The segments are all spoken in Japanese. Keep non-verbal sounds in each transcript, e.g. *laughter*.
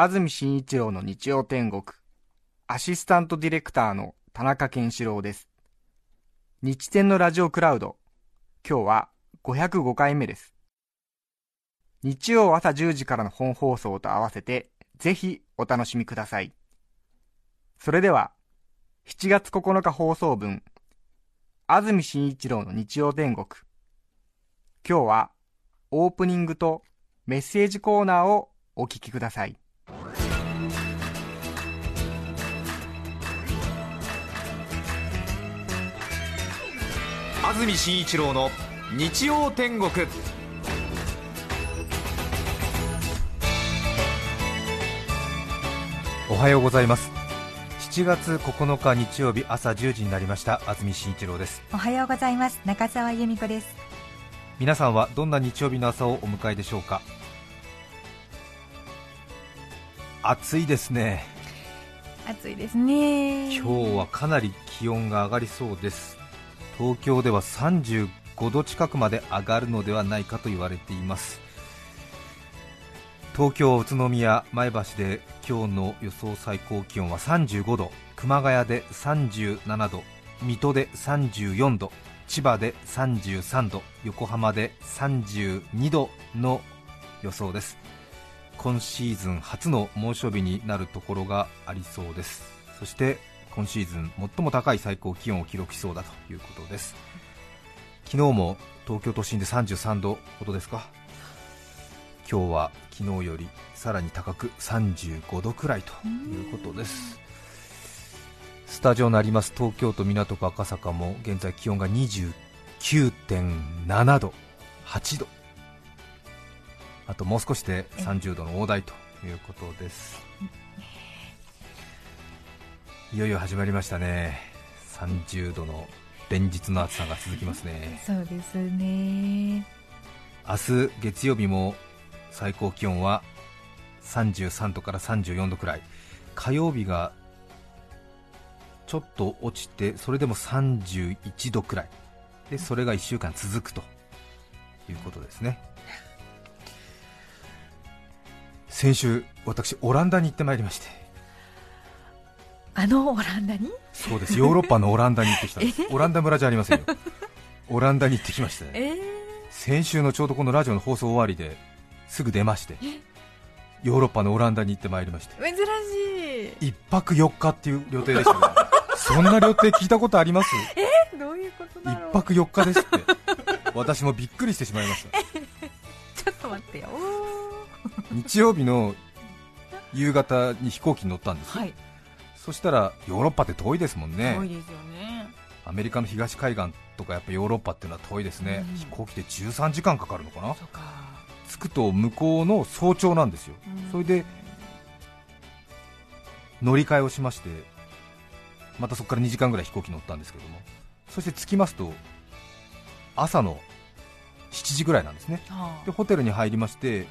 安住紳一郎の日曜天国、アシスタントディレクターの田中健志郎です。日天のラジオクラウド、今日は505回目です。日曜朝10時からの本放送と合わせて、ぜひお楽しみください。それでは、7月9日放送分、安住紳一郎の日曜天国。今日は、オープニングとメッセージコーナーをお聞きください。安住紳一郎の日曜天国。おはようございます。7月9日日曜日朝10時になりました。安住紳一郎です。おはようございます。中澤由美子です。皆さんはどんな日曜日の朝をお迎えでしょうか？暑いですね。暑いですね。今日はかなり気温が上がりそうです東京では35度近くまで上がるのではないかと言われています。東京、宇都宮、前橋で今日の予想最高気温は35度熊谷で37度水戸で34度千葉で33度横浜で32度の予想です。今シーズン初の猛暑日になるところがありそうです。そして今シーズン最も高い最高気温を記録しそうだということです。昨日も東京都心で33度ほどですか？今日は昨日よりさらに高く35度くらいということです。スタジオのあります。東京都港区赤坂も現在気温が29.7度8度あともう少しで30度の大台ということです。いよいよ始まりましたね。30度の連日の暑さが続きますね。そうですね。明日月曜日も最高気温は33度から34度くらい。火曜日がちょっと落ちてそれでも31度くらい。でそれが1週間続くということですね。先週私オランダに行ってまいりましてあのオランダに？そうです。ヨーロッパのオランダに行ってきたんです。オランダ村じゃありませんよ。*laughs* オランダに行ってきましたね、えー、先週のちょうどこのラジオの放送終わりですぐ出まして。ヨーロッパのオランダに行ってまいりまして。珍しい。1泊4日っていう予定でしたね。そんな予定聞いたことあります？え？ー、どういうことだろう？1泊4日ですって。私もびっくりしてしまいました。*laughs* ちょっと待ってよ。日曜日の夕方に飛行機に乗ったんですよ、はいそしたらヨーロッパって遠いですもんね。多いですよね。アメリカの東海岸とかやっぱヨーロッパっていうのは遠いですね、うん。飛行機で13時間かかるのかな？着くと向こうの早朝なんですよ、うん。それで乗り換えをしましてまたそこから2時間ぐらい飛行機乗ったんですけども。そして着きますと朝の7時ぐらいなんですね。はでホテルに入りまして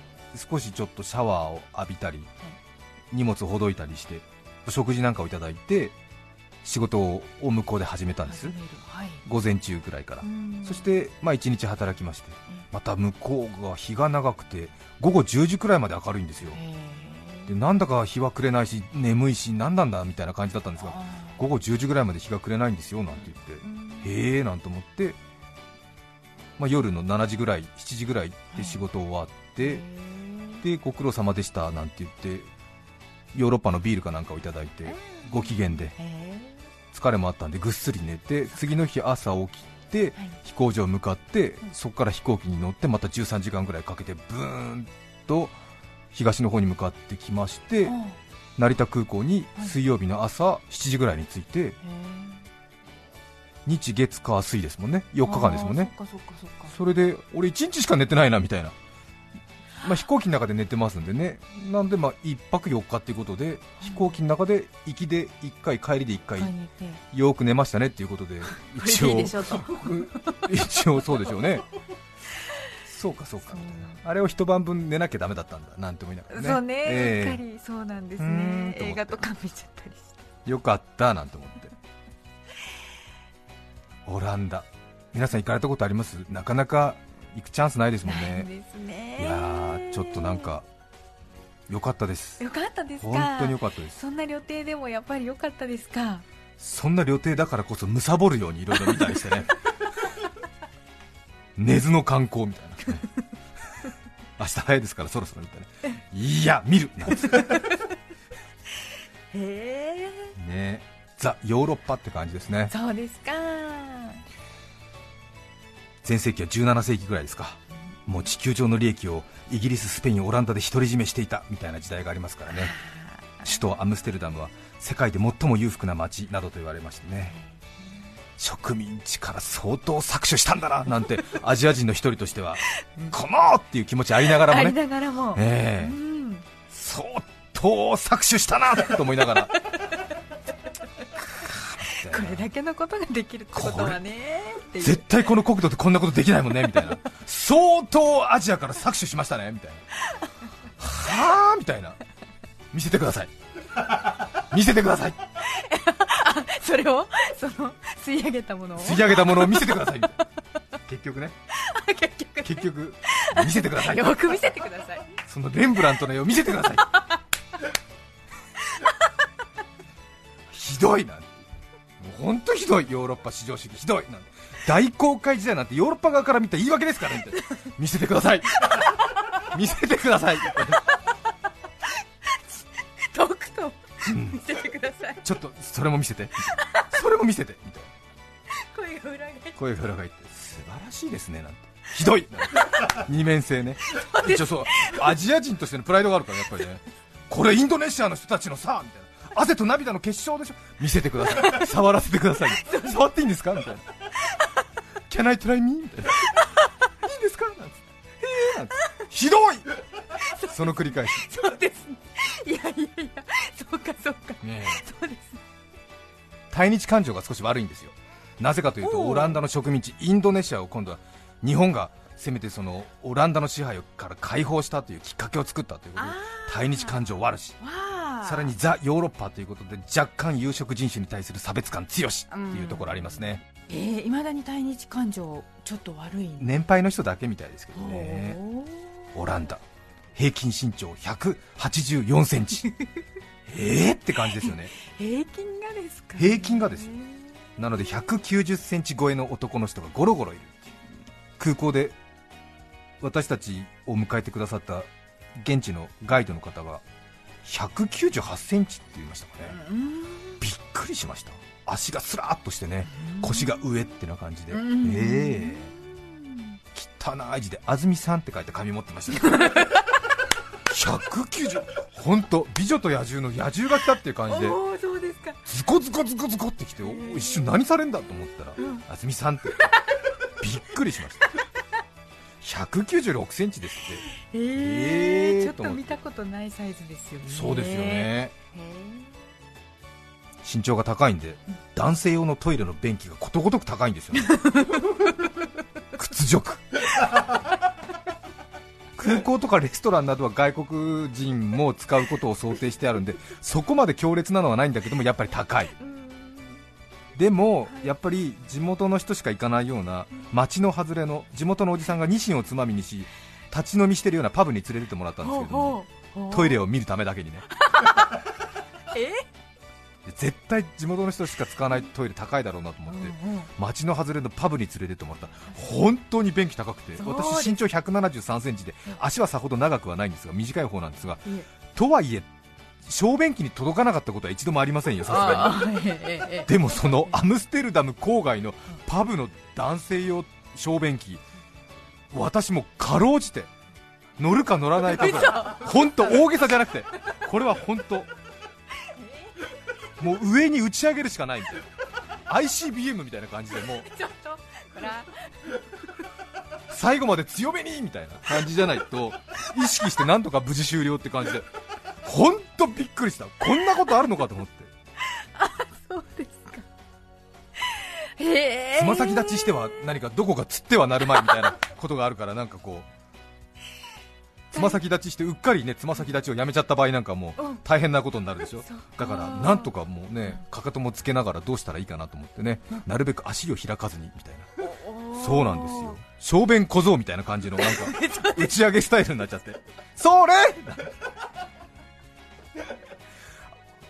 少しちょっとシャワーを浴びたり、荷物をほどいたりして食事なんかをいただいて仕事を向こうで始めたんです。はい。午前中ぐらいから、うん。そして、まあ、1日働きまして。また向こうが日が長くて午後10時くらいまで明るいんですよ。えでなんだか日は暮れないし眠いし何なんだみたいな感じだったんですが午後10時ぐらいまで日が暮れないんですよなんて言って。へえなんと思って、まあ、夜の7時ぐらい7時ぐらいで仕事終わって、でご苦労様でしたなんて言ってヨーロッパのビールかなんかをいただいてご機嫌で。疲れもあったんでぐっすり寝て次の日朝起きてはい。飛行場向かってそこから飛行機に乗ってまた13時間ぐらいかけてブーンと東の方に向かってきまして成田空港に水曜日の朝7時ぐらいに着いて日月火水ですもんね。4日間ですもんね。それで俺1日しか寝てないなみたいなまあ、飛行機の中で寝てますんでね、なんでまあ1泊4日っていうことで、飛行機の中で行きで1回、帰りで1回、よく寝ましたね。っていうことで、*laughs* 一応 *laughs* 一応そうでしょうね、そうかそうか、あれを一晩分寝なきゃだめだったんだ。なんて思いながらね、そうね、ええ。うっかり。そうなんですね。映画とか見ちゃったりして。よかったなんて思って、オランダ、皆さん行かれたことあります？なかなか行くチャンスないですもんね。いやーちょっとなんか良かったです。よかったですか？本当に良かったです。そんな旅程でもやっぱり良かったですか？そんな旅程だからこそむさぼるようにいろいろ見たりしてね。*laughs* 根津の観光みたいな。ね *laughs* 明日早いですからそろそろみたいないや見る！なんつってへえねザ・ヨーロッパって感じですね。そうですか前世紀は17世紀ぐらいですか。もう地球上の利益をイギリス、スペイン、オランダで独り占めしていたみたいな時代がありますからね。首都アムステルダムは世界で最も裕福な街などと言われましてね。植民地から相当搾取したんだななんて *laughs* アジア人の一人としてはこのっていう気持ちありながらありもねながらも、ええ。うん。相当搾取したなと思いながら。*laughs* これだけのことができるってことはねっていう。絶対この国土でこんなことできないもんねみたいな。*laughs* 相当アジアから搾取しましたねみたいな。はあみたいな。見せてください。見せてください。*laughs* それをその吸い上げたものを？吸い上げたものを見せてください。結局ね。*laughs* 結局結局見せてください。よく見せてください。そのレンブラントの絵を見せてください。ひどいな本当ひどいヨーロッパ至上主義ひどいなんて。大航海時代なんてヨーロッパ側から見た言い訳ですからみたいな見せてください。見せてください。見せてください。ちょっとそれも見せて。それも見せて。みたいな声が裏返って。声が裏返って。素晴らしいですねなんて。ひどい。二面性ね。一応そう。アジア人としてのプライドがあるからやっぱりね。これインドネシアの人たちのさみたいな汗と涙の結晶でしょ。見せてください。触らせてください。触っていいんですか？みたいな。Can I try me? みたいな。いいんですか？なんつって。えーなんつってひどい！その繰り返し。そうですね。いやいやいや。そうかそうか。ねえ。そうです。対日感情が少し悪いんですよ。なぜかというとオランダの植民地インドネシアを今度は日本がせめてそのオランダの支配から解放したというきっかけを作ったということで対日感情悪し。わあさらにザ・ヨーロッパということで若干有色人種に対する差別感強しっていうところありますね、えー、いまだに対日感情ちょっと悪い。年配の人だけみたいですけどね。オランダ。平均身長184センチ。*laughs* えーって感じですよね。平均がですか、平均がですよ。なので190センチ超えの男の人がゴロゴロいる空港で私たちを迎えてくださった現地のガイドの方が198センチって言いましたかね。うんびっくりしました。足がスラーっとしてね腰が上ってな感じで。うん。ええ。汚い字で安住さんって書いて紙持ってましたね190本当美女と野獣の野獣が来たっていう感じで。おおそうですか。ズコズコズコズコってきてお一瞬何されんだと思ったら、うん。安住さんって。びっくりしました196センチですっえー、えーちょっと見たことないサイズですよね。てそうですよね。へ身長が高いんで男性用のトイレの便器がことごとく高いんですよね。*laughs* 屈辱。空港とかレストランなどは外国人も使うことを想定してあるんでそこまで強烈なのはないんだけどもやっぱり高いでもやっぱり地元の人しか行かないような町の外れの地元のおじさんがニシンをつまみにし立ち飲みしてるようなパブに連れてってもらったんですけどもトイレを見るためだけにね。え？絶対地元の人しか使わないトイレ高いだろうなと思って、うんうん。街の外れのパブに連れてってもらった。本当に便器高くて。私身長1 7 3センチで足はさほど長くはないんですが短い方なんですがとはいえ小便器に届かなかったことは一度もありませんよさすがに。でもそのアムステルダム郊外のパブの男性用小便器私もかろうじて乗るか乗らないか本当大げさじゃなくてこれは本当もう上に打ち上げるしかないみたいな。ICBM みたいな感じでもう。最後まで強めにみたいな感じじゃないと意識してなんとか無事終了って感じで本当びっくりした。こんなことあるのかと思って。そうですか。へえ。つま先立ちしては何かどこかつってはなるまいみたいなことがあるからなんかこうつま先立ちしてうっかりねつま先立ちをやめちゃった場合なんかもううん。大変なことになるでしょ。だからなんとかもうねかかともつけながらどうしたらいいかなと思ってねなるべく足を開かずにみたいな。そうなんですよ。小便小僧みたいな感じのなんか *laughs* 打ち上げスタイルになっちゃって。それ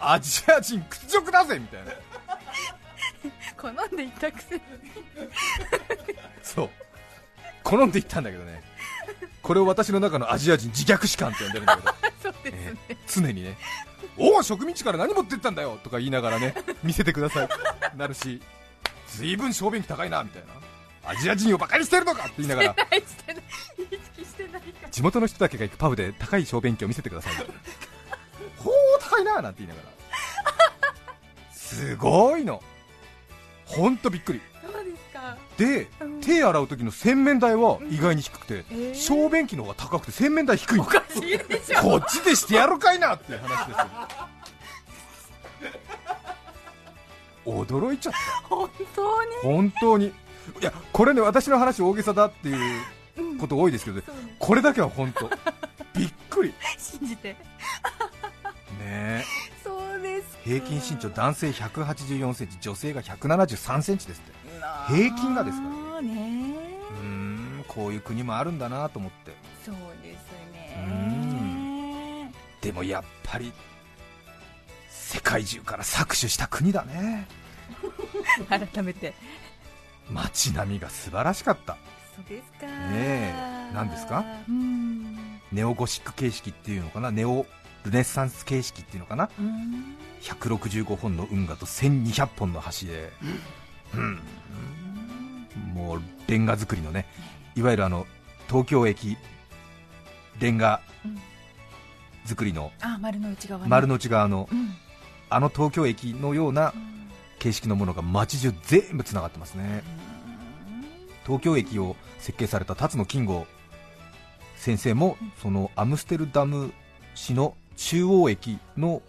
アジア人屈辱だぜみたいな。好んでいったくせに。そう。好んでいったんだけどね。これを私の中のアジア人自虐史観って呼んでるんだけど。そうですね、ええ常にね。おお植民地から何持ってったんだよとか言いながらね見せてください。なるし随分小便器高いなみたいな。アジア人をバカにしてるのかって言いながら。地元の人だけが行くパブで高い小便器を見せてください。*laughs* ほう高いななんて言いながらすごいの。ほんとびっくり。そうですか。でうん。手洗う時の洗面台は意外に低くて、えー。小便器の方が高くて洗面台低いの。おかしいでしょ。こっちでしてやるかいなっていう話ですよ。驚いちゃった。本当に？本当に。いやこれね私の話大げさだっていうこと多いですけど、そうね。これだけは本当。びっくり。ね *laughs* 信じて。え。そうですか平均身長男性1 8 4センチ女性が1 7 3センチですって。平均がですからね。うーんこういう国もあるんだなと思って。そうですうねでもやっぱり世界中から搾取した国だね。*laughs* 改めて。街並みが素晴らしかった。そうですか。ねえ何ですか？うん。ネオゴシック形式っていうのかな？ネオルネッサンス形式っていうのかな？うん165本の運河と1200本の橋で、うん、もうレンガ作りのねいわゆるあの東京駅レンガうん作りのあ丸の内側ね丸の内側のうん。あの東京駅のような形式のものが街中全部つながってますね。東京駅を設計された辰野金吾先生もそのアムステルダム市の中央駅の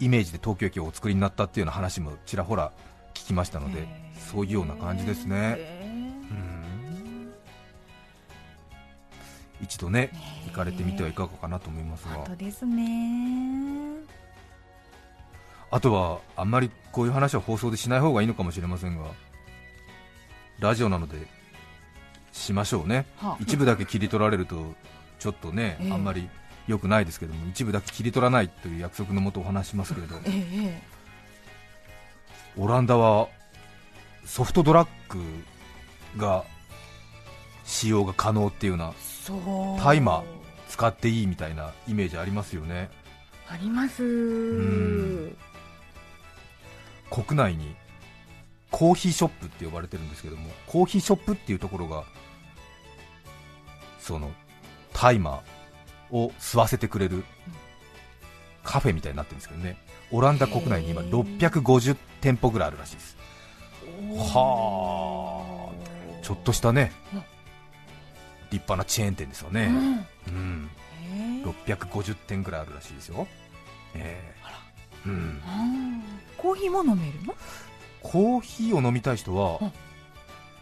イメージで東京駅をお作りになったっていうような話もちらほら聞きましたのでそういうような感じですね。一度ねー行かれてみてはいかがかなと思いますが。ですね。あとはあんまりこういう話は放送でしない方がいいのかもしれませんがラジオなのでしましょうね。はあ。一部だけ切り取られるとちょっとね、ええ。あんまり良くないですけども一部だけ切り取らないという約束のもとお話ししますけれどえええオランダはソフトドラッグが使用が可能っていうようなそう。大麻使っていいみたいなイメージありますよね。あります。ん。国内にコーヒーショップって呼ばれてるんですけどもコーヒーショップっていうところがその大麻を吸わせてくれるカフェみたいになってるんですけどね。オランダ国内に今へー。650店舗ぐらいあるらしいです。はあ。ちょっとしたねうん。立派なチェーン店ですよね、うん。うん、へえ650店ぐらいあるらしいですよ、ええうん、うん。コーヒーも飲めるの？コーヒーを飲みたい人は、うん。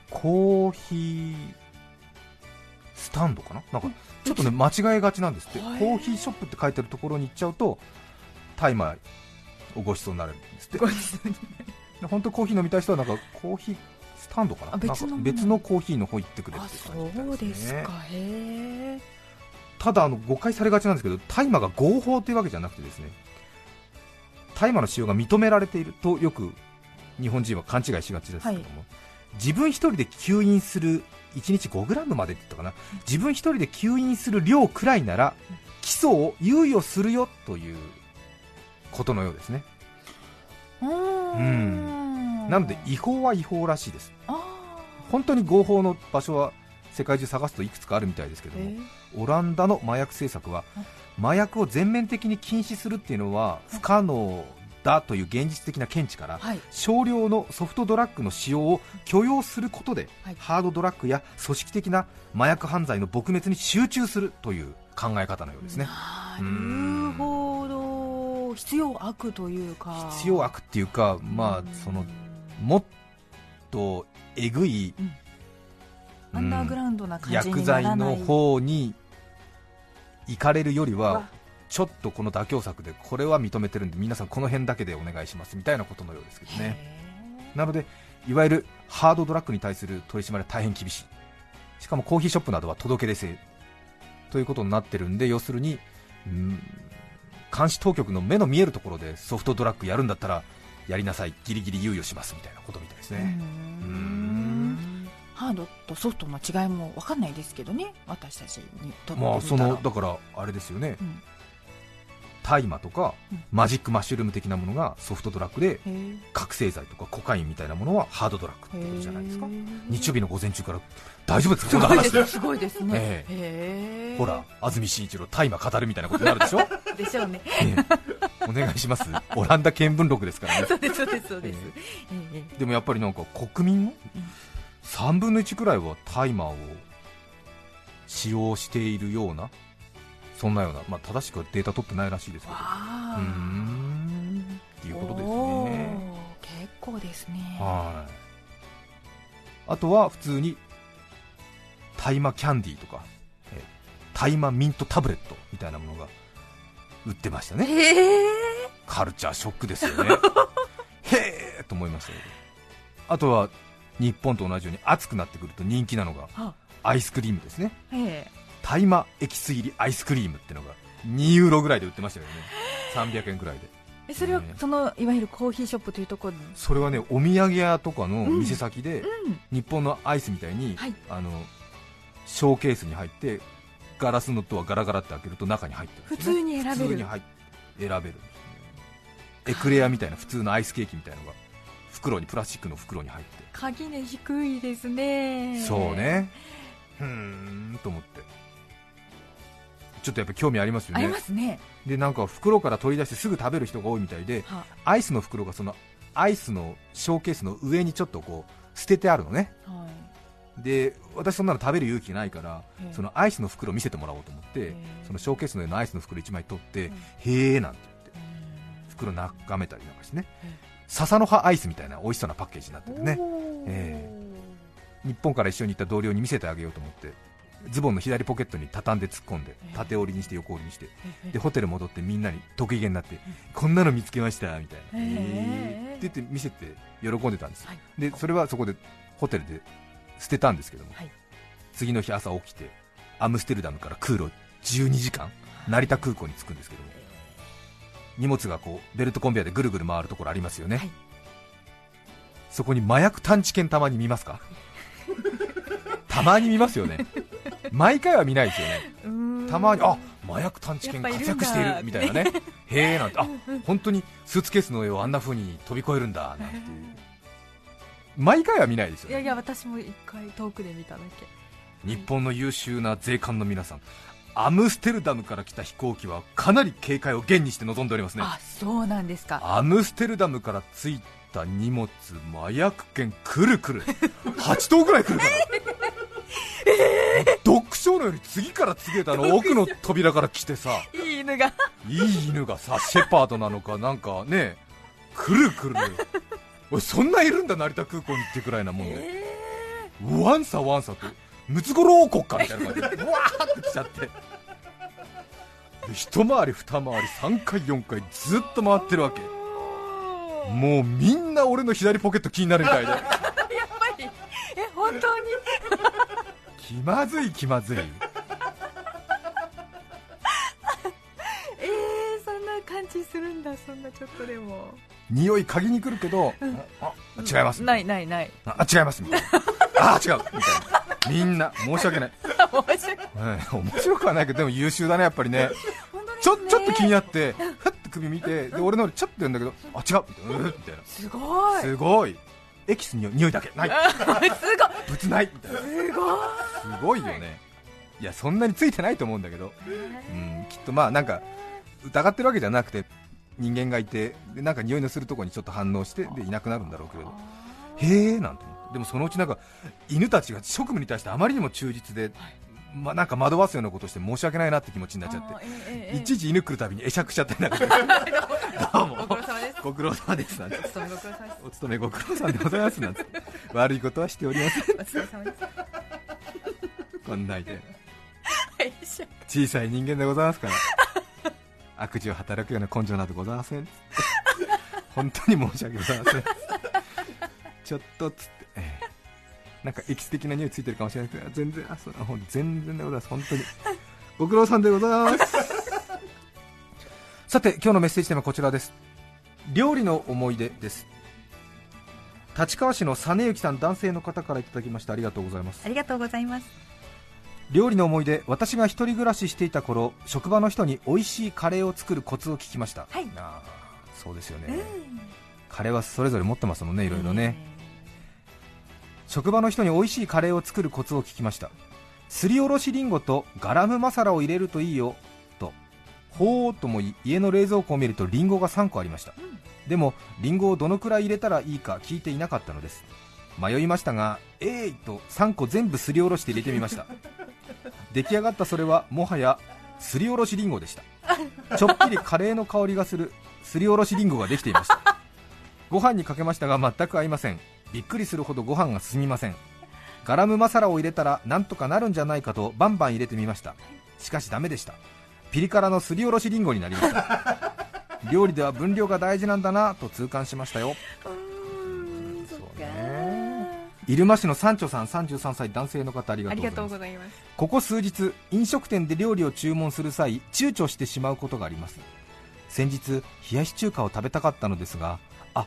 コーヒースタンドかな？なんかちょっとね間違えがちなんですって、はいコーヒーショップって書いてるところに行っちゃうと大麻をごちそうになるんですって。本当コーヒー飲みたい人はなんかコーヒースタンドかな？あ別のなんか別のコーヒーの方行ってくれっあてそ感じですか。へえただあの誤解されがちなんですけど大麻が合法というわけじゃなくてですね大麻の使用が認められているとよく日本人は勘違いしがちですけども、自分一人で吸引する1日 5g までって言ったかな。自分一人で吸引する量くらいなら基礎を猶予するよということのようですね。うん。なので違法は違法らしいです。あ本当に合法の場所は世界中探すといくつかあるみたいですけども、オランダの麻薬政策は麻薬を全面的に禁止するっていうのは不可能だという現実的な見地から、はい。少量のソフトドラッグの使用を許容することで、はい。ハードドラッグや組織的な麻薬犯罪の撲滅に集中するという考え方のようですね。なるほど。必要悪というか。必要悪っていうか、まあ、そのもっとえぐい、うん。アンダーグラウンドな感じ薬剤の方に行かれるよりはわちょっとこの妥協策でこれは認めてるんで皆さんこの辺だけでお願いしますみたいなことのようですけどね。へなのでいわゆるハードドラッグに対する取り締まりは大変厳しい。しかもコーヒーショップなどは届け出制。ということになってるんで要するにうん監視当局の目の見えるところでソフトドラッグやるんだったらやりなさい。ギリギリ猶予しますみたいなことみたいですーね。うん。ん。ハードとソフトの違いも分かんないですけどね。私たちにとってまあそのだからあれですよね。うん大麻とかうん。マジックマッシュルーム的なものがソフトドラッグで覚醒剤とかコカインみたいなものはハードドラッグってことじゃないですか。日曜日の午前中から大丈夫ですか？すこの話。でごいですすごいですね。えへー。ほら安住紳一郎大麻語るみたいなことになるでしょ、*laughs* でしょうね。ええ。お願いします。オランダ見聞録ですからね。そうですそうですそうです。ええ。えでもやっぱりなんか国民のうん。3分の1くらいは大麻を使用しているようなそんなような、まあ、正しくはデータ取ってないらしいですけど。っていうことですね。結構ですね。はい。あとは普通に大麻キャンディーとかえー大麻ミントタブレットみたいなものが売ってましたね。カルチャーショックですよね。*laughs* へえと思いましたけど。あとは日本と同じように暑くなってくると人気なのがはアイスクリームですね。ええ大麻エキス入りアイスクリームってのが2ユーロぐらいで売ってましたよね。300円ぐらいで。えそれはねそのいわゆるコーヒーショップというところに？それはねお土産屋とかの店先で、うん。日本のアイスみたいに、はい。あのショーケースに入ってガラスのドアガラガラって開けると中に入ってるん普通に選べる。普通に入っ選べるね。エクレアみたいな普通のアイスケーキみたいなのが袋にプラスチックの袋に入って。鍵値低いですね。そうね。うーんと思ってちょっとやっぱ興味ありますよありねますね。でなんか袋から取り出してすぐ食べる人が多いみたいではアイスの袋がそのアイスのショーケースの上にちょっとこう捨ててあるのね。はい。で私そんなの食べる勇気ないからええ。そのアイスの袋見せてもらおうと思ってえそのショーケースの上のアイスの袋1枚取ってうん。へえなんて言って袋眺めたりなんかしてね。笹の葉アイスみたいな美味しそうなパッケージになっててね。え。日本から一緒に行った同僚に見せてあげようと思ってズボンの左ポケットに畳んで突っ込んでええ。縦折りにして横折りにしてえでホテル戻ってみんなに得意げになってこんなの見つけましたみたいな。へえへえ。って言って見せて喜んでたんですよ。はい。でそれはそこでホテルで捨てたんですけども、はい。次の日朝起きてアムステルダムから空路12時間成田空港に着くんですけども荷物がこうベルトコンベヤーでぐるぐる回るところありますよね、はい。そこに麻薬探知犬たまに見ますか？*laughs* たまに見ますよね毎回は見ないですよね。たまにあ麻薬探知犬活躍しているみたいなね。へえなんてあ本当にスーツケースの上をあんな風に飛び越えるんだなんていう。毎回は見ないですよね。いやいや私も一回遠くで見ただけ。日本の優秀な税関の皆さんアムステルダムから来た飛行機はかなり警戒を厳にして臨んでおりますね。あそうなんですか。アムステルダムから着いた荷物麻薬犬くるくる。8頭ぐらい来るから、*laughs* *laughs* ドッグショーのより次から次へとあの奥の扉から来てさ。いい犬が。いい犬がさシェパードなのかなんかねくるくる俺そんないるんだ成田空港にってくらいなもんで、ワンサワンサとムツゴロウ国家みたいな感じで *laughs* ブワーって来ちゃって。で一回り二回り3回4回ずっと回ってるわけ。もうみんな俺の左ポケット気になるみたいで。*laughs* やっぱり。え本当に？気まずい気まずい。*laughs* えー、そんな感じするんだそんなちょっとでも。匂い嗅ぎに来るけど、あ違います。ないないない。あ違いますみたいな。あ違う。みたいな。みんな申し訳ない。*laughs* 面白い。うん面白くはないけどでも優秀だねやっぱりね。ね。ちょちょっと気になってふっと首見てで俺のちょっと言うんだけどあ違う。みたいな。すごい。すごい。エキスに匂いだけ。ない。*laughs* すごい。物ない。みたいな。すごい。すごいよね。い。やそんなについてないと思うんだけど。うんきっとまあなんか疑ってるわけじゃなくて人間がいてでなんか匂いのするところにちょっと反応してでいなくなるんだろうけれど。へえなんて。でもそのうちなんか犬たちが職務に対してあまりにも忠実で、まあ、なんか惑わすようなことして申し訳ないなって気持ちになっちゃって、いちいち犬来るたびに会釈しちゃったりなんか。*laughs* どうも。ご苦労様です。お勤めご苦労様です。お勤めご苦労さんでございます。なんて。悪いことはしておりません。お疲れ様ですこんないではいしょ小さい人間でございますから。*laughs* 悪事を働くような根性などございません。本当に申し訳ございません。ちょっとつって、ええ。なんかエキス的な匂いついてるかもしれないけど全然あそうほん全然でございます。本当に。ご苦労さんでございます。さて今日のメッセージテーマはこちらです。料理の思い出です。立川市の実幸さん男性の方からいただきましたありがとうございます。ありがとうございます料理の思い出私が一人暮らししていた頃職場の人に美味しいカレーを作るコツを聞きました、はい。あーそうですよね、うん。カレーはそれぞれ持ってますもんねいろいろね、職場の人に美味しいカレーを作るコツを聞きました。すりおろしりんごとガラムマサラを入れるといいよとほーっともい家の冷蔵庫を見るとりんごが3個ありました、でもりんごをどのくらい入れたらいいか聞いていなかったのです。迷いましたがえーいと3個全部すりおろして入れてみました出来上がったそれはもはやすりおろしりんごでした。ちょっぴりカレーの香りがするすりおろしりんごができていました。ご飯にかけましたが全く合いません。びっくりするほどご飯が進みません。ガラムマサラを入れたらなんとかなるんじゃないかとバンバン入れてみました。しかしダメでした。ピリ辛のすりおろしりんごになりました。料理では分量が大事なんだなと痛感しましたよ。入間市の三丁さん33歳男性の方ありがとうございます。ここ数日飲食店で料理を注文する際躊躇してしまうことがあります。先日冷やし中華を食べたかったのですがあ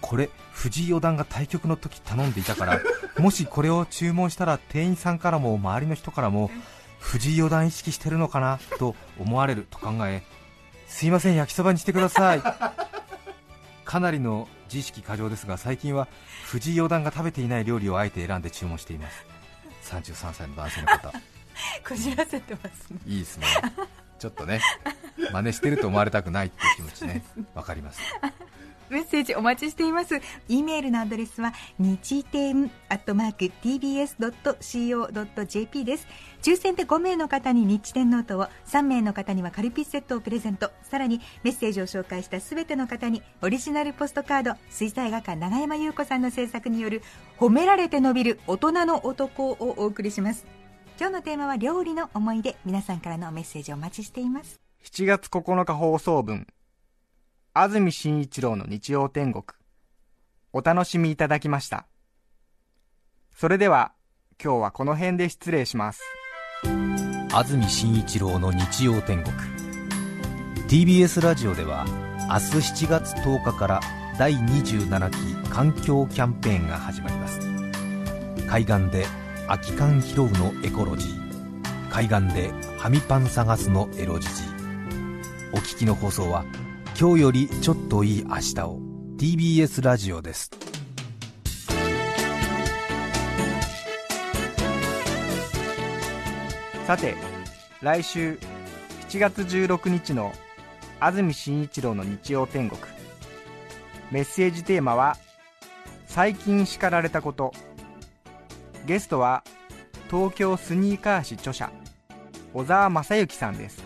これ藤井四段が対局の時頼んでいたから *laughs* もしこれを注文したら店員さんからも周りの人からも藤井四段意識してるのかなと思われると考えすいません焼きそばにしてください。*laughs* かなりの自意識過剰ですが最近は藤井四段が食べていない料理をあえて選んで注文しています。33歳の男性の方。*laughs* こじらせてますね。いいですね。ちょっとね真似してると思われたくないっていう気持ちね。*laughs* わかりますメッセージお待ちしています。e メールのアドレスは日天アットマーク tbs.co.jp です。抽選で5名の方に日天ノートを、3名の方にはカルピスセットをプレゼント。さらにメッセージを紹介したすべての方にオリジナルポストカード、水彩画家長山優子さんの制作による褒められて伸びる大人の男をお送りします。今日のテーマは料理の思い出。皆さんからのメッセージお待ちしています。7月9日放送分安住紳一郎の日曜天国。お楽しみいただきました。それでは今日はこの辺で失礼します。安住紳一郎の日曜天国。TBS ラジオでは明日7月10日から第27期環境キャンペーンが始まります。海岸で空き缶拾うのエコロジー。海岸でハミパン探すのエロジジお聞きの放送は今日よりちょっといい明日を。TBS ラジオです。さて来週7月16日の安住紳一郎の日曜天国。メッセージテーマは「最近叱られたこと」ゲストは東京スニーカー誌著者小沢正幸さんです。